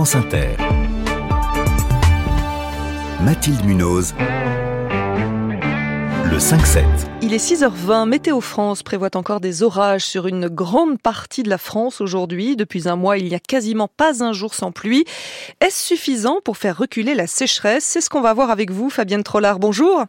France Inter. Mathilde Munoz. Le 5-7. Il est 6h20. Météo France prévoit encore des orages sur une grande partie de la France aujourd'hui. Depuis un mois, il n'y a quasiment pas un jour sans pluie. Est-ce suffisant pour faire reculer la sécheresse? C'est ce qu'on va voir avec vous, Fabienne Trollard. Bonjour.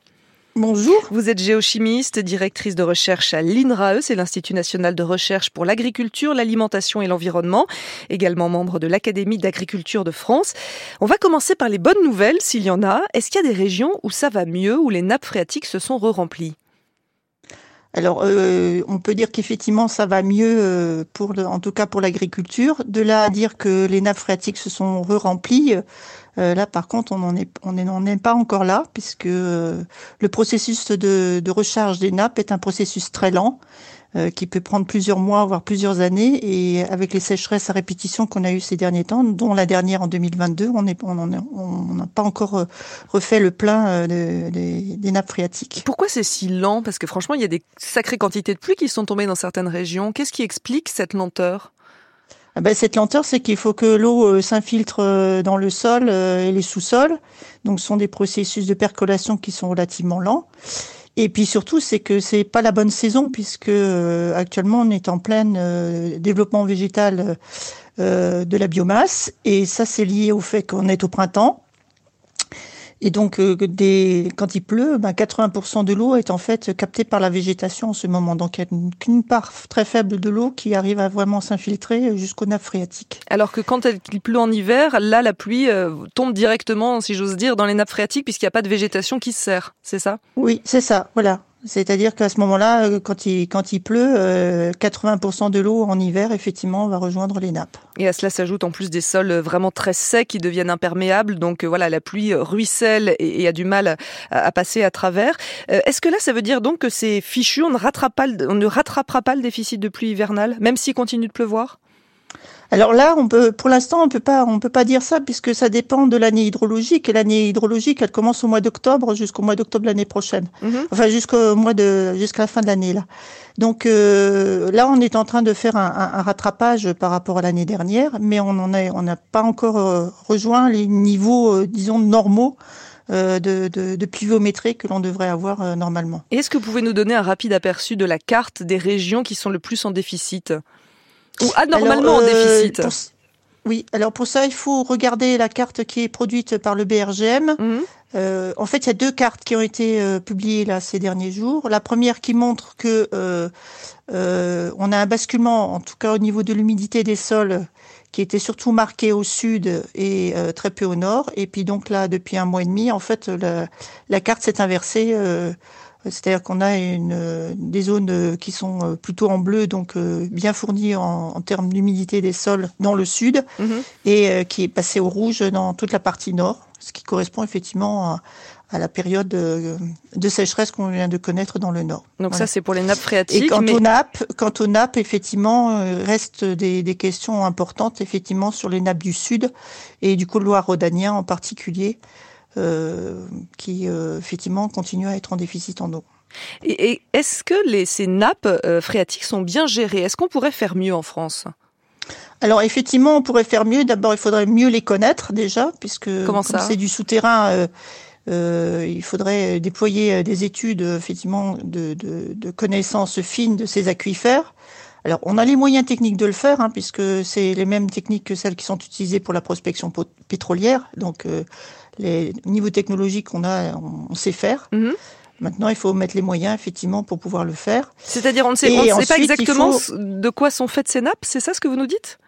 Bonjour. Vous êtes géochimiste, directrice de recherche à l'INRAE, c'est l'Institut national de recherche pour l'agriculture, l'alimentation et l'environnement, également membre de l'Académie d'agriculture de France. On va commencer par les bonnes nouvelles, s'il y en a. Est-ce qu'il y a des régions où ça va mieux, où les nappes phréatiques se sont re-remplies? Alors, euh, on peut dire qu'effectivement, ça va mieux, euh, en tout cas pour l'agriculture. De là à dire que les nappes phréatiques se sont re-remplies, euh, là, par contre, on n'en est, on pas encore là, puisque le processus de, de, recharge des nappes est un processus très lent. Euh, qui peut prendre plusieurs mois, voire plusieurs années. Et avec les sécheresses à répétition qu'on a eues ces derniers temps, dont la dernière en 2022, on n'a on pas encore euh, refait le plein euh, des nappes phréatiques. Pourquoi c'est si lent? Parce que franchement, il y a des sacrées quantités de pluie qui sont tombées dans certaines régions. Qu'est-ce qui explique cette lenteur? Ah ben, cette lenteur, c'est qu'il faut que l'eau s'infiltre dans le sol et les sous-sols. Donc, ce sont des processus de percolation qui sont relativement lents. Et puis surtout, c'est que c'est pas la bonne saison puisque euh, actuellement on est en plein euh, développement végétal euh, de la biomasse et ça c'est lié au fait qu'on est au printemps et donc, euh, des, quand il pleut, ben 80% de l'eau est en fait captée par la végétation en ce moment. Donc, il n'y a qu'une part très faible de l'eau qui arrive à vraiment s'infiltrer jusqu'aux nappes phréatiques. Alors que quand il pleut en hiver, là, la pluie euh, tombe directement, si j'ose dire, dans les nappes phréatiques puisqu'il n'y a pas de végétation qui se sert. C'est ça? Oui, c'est ça. Voilà. C'est-à-dire qu'à ce moment-là, euh, quand il, quand il pleut, 80% euh, de l'eau en hiver, effectivement, va rejoindre les nappes. Et à cela s'ajoute en plus des sols vraiment très secs qui deviennent imperméables. Donc euh, voilà, la pluie ruisselle et, a du mal à, passer à travers. Est-ce que là, ça veut dire donc que c'est fichu, on ne rattrapera pas le déficit de pluie hivernale, même s'il continue de pleuvoir? Alors là, on peut, pour l'instant, on peut pas, on peut pas dire ça puisque ça dépend de l'année hydrologique et l'année hydrologique, elle commence au mois d'octobre jusqu'au mois d'octobre l'année prochaine. Mhm. Enfin, jusqu'au mois de, jusqu'à la fin de l'année là. Donc euh, là, on est en train de faire un, un, rattrapage par rapport à l'année dernière, mais on en est, on n'a pas encore euh, rejoint les niveaux, euh, disons normaux. De, de, de, pluviométrie que l'on devrait avoir normalement. Est-ce que vous pouvez nous donner un rapide aperçu de la carte des régions qui sont le plus en déficit? Ou anormalement en euh, déficit Oui, alors pour ça, il faut regarder la carte qui est produite par le BRGM. Mhm. Euh, en fait, il y a deux cartes qui ont été euh, publiées là ces derniers jours. La première qui montre que on a un basculement, en tout cas au niveau de l'humidité des sols, qui était surtout marqué au sud et très peu au nord. Et puis donc là, depuis un mois et demi, en fait, la, la carte s'est inversée c'est-à-dire qu'on a une, des zones qui sont euh, plutôt en bleu, donc euh, bien fournies en, termes d'humidité des sols dans le sud, mhm. et euh, qui est passé au rouge dans toute la partie nord, ce qui correspond effectivement à, la période de, sécheresse qu'on vient de connaître dans le nord. Donc ça, c'est pour les nappes phréatiques. Et quant aux nappes, quant aux nappes, effectivement, reste des, des, questions importantes, effectivement, sur les nappes du sud et du couloir rhodanien en particulier. Euh, qui euh, effectivement continue à être en déficit en eau. Et, est-ce que les, ces nappes euh, phréatiques sont bien gérées? Est-ce qu'on pourrait faire mieux en France? Alors effectivement, on pourrait faire mieux. D'abord, il faudrait mieux les connaître déjà, puisque comme c'est du souterrain, euh, il faudrait déployer des études effectivement de, de, de, connaissances fines de ces aquifères. Alors, on a les moyens techniques de le faire, hein, puisque c'est les mêmes techniques que celles qui sont utilisées pour la prospection pétrolière. Donc, les niveaux technologiques qu'on a, on, sait faire. Mhm. Maintenant, il faut mettre les moyens, effectivement, pour pouvoir le faire. C'est-à-dire, on ne sait, on sait pas exactement de quoi sont faites ces nappes, c'est ça ce que vous nous dites?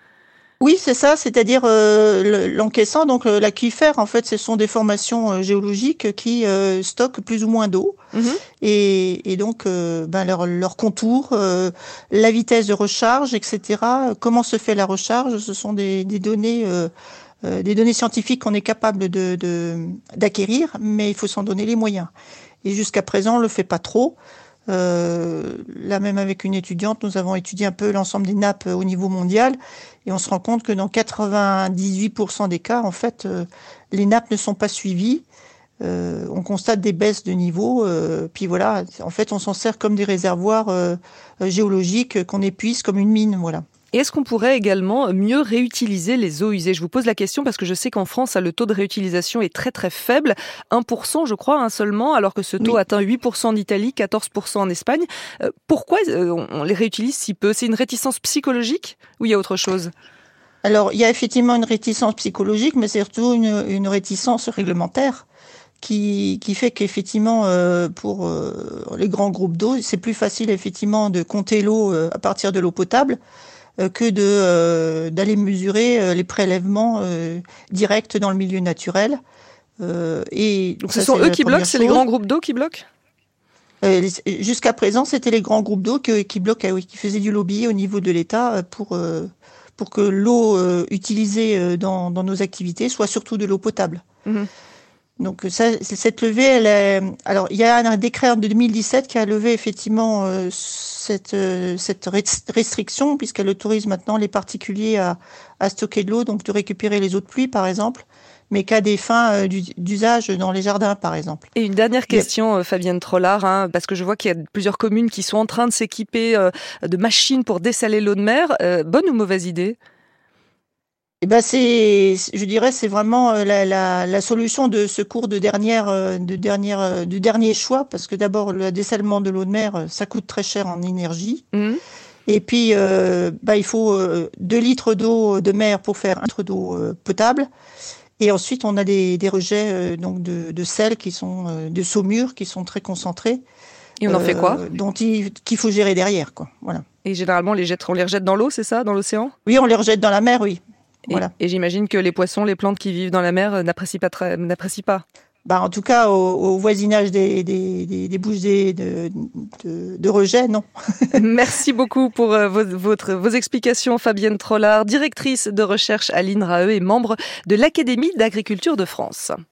Oui, c'est ça, c'est-à-dire euh, l'encaissant, donc euh, l'aquifère, en fait, ce sont des formations euh, géologiques qui stockent plus ou moins d'eau. Mhm. et, donc, ben, leur, leur contour, la vitesse de recharge, etc. Comment se fait la recharge? Ce sont des, des données euh, des données scientifiques qu'on est capable de, d'acquérir, mais il faut s'en donner les moyens. Et jusqu'à présent, on le fait pas trop. Euh, là même avec une étudiante, nous avons étudié un peu l'ensemble des nappes au niveau mondial et on se rend compte que dans 98% des cas, en fait, euh, les nappes ne sont pas suivies. Euh, on constate des baisses de niveau, puis voilà, en fait, on s'en sert comme des réservoirs géologiques qu'on épuise comme une mine, voilà. Et est-ce qu'on pourrait également mieux réutiliser les eaux usées? Je vous pose la question parce que je sais qu'en France, le taux de réutilisation est très très faible, 1% je crois hein, seulement, alors que ce taux atteint 8% en Italie, 14% en Espagne. Euh, pourquoi euh, on les réutilise si peu? C'est une réticence psychologique ou il y a autre chose? Alors, il y a effectivement une réticence psychologique, mais c'est surtout une, une, réticence réglementaire qui, qui fait qu'effectivement, euh, pour euh, les grands groupes d'eau, c'est plus facile effectivement de compter l'eau euh, à partir de l'eau potable que de d'aller mesurer les prélèvements directs dans le milieu naturel. et donc, ce sont eux qui bloquent, c'est les grands groupes d'eau qui bloquent? Jusqu'à présent, c'était les grands groupes d'eau qui, qui bloquaient, qui faisaient du lobby au niveau de l'État pour pour que l'eau euh, utilisée euh, dans, dans, nos activités soit surtout de l'eau potable. Mhm. Donc ça, cette levée, elle est... alors il y a un décret de 2017 qui a levé effectivement euh, cette, cette restriction puisqu'elle autorise maintenant les particuliers à, à stocker de l'eau, donc de récupérer les eaux de pluie par exemple mais qu'à des fins euh, d'usage dans les jardins, par exemple. Et une dernière question, euh, Fabienne Trollard, hein, parce que je vois qu'il y a plusieurs communes qui sont en train de s'équiper euh, de machines pour dessaler l'eau de mer. bonne ou mauvaise idée? Eh ben c'est, je dirais, c'est vraiment la, la, la, solution de secours de dernière, de dernière, du dernier choix, parce que d'abord le dessalement de l'eau de mer, ça coûte très cher en énergie. Mmh. Et puis, euh, bah, il faut 2 litres d'eau de mer pour faire un litre d'eau potable. Et ensuite, on a des, des rejets euh, donc de, de, sel qui sont euh, de saumure qui sont très concentrés. Et on en fait quoi? euh, Dont il qu'il faut gérer derrière, quoi. Voilà. Et généralement, les jette, on les rejette dans l'eau, c'est ça, dans l'océan? Oui, on les rejette dans la mer, oui. Et, voilà. et j'imagine que les poissons, les plantes qui vivent dans la mer n'apprécient pas, n'apprécient pas bah, en tout cas, au, au voisinage des, des, des, de, de, de, rejet, non. Merci beaucoup pour euh, vos, votre, vos explications, Fabienne Trollard, directrice de recherche à l'INRAE et membre de l'Académie d'agriculture de France.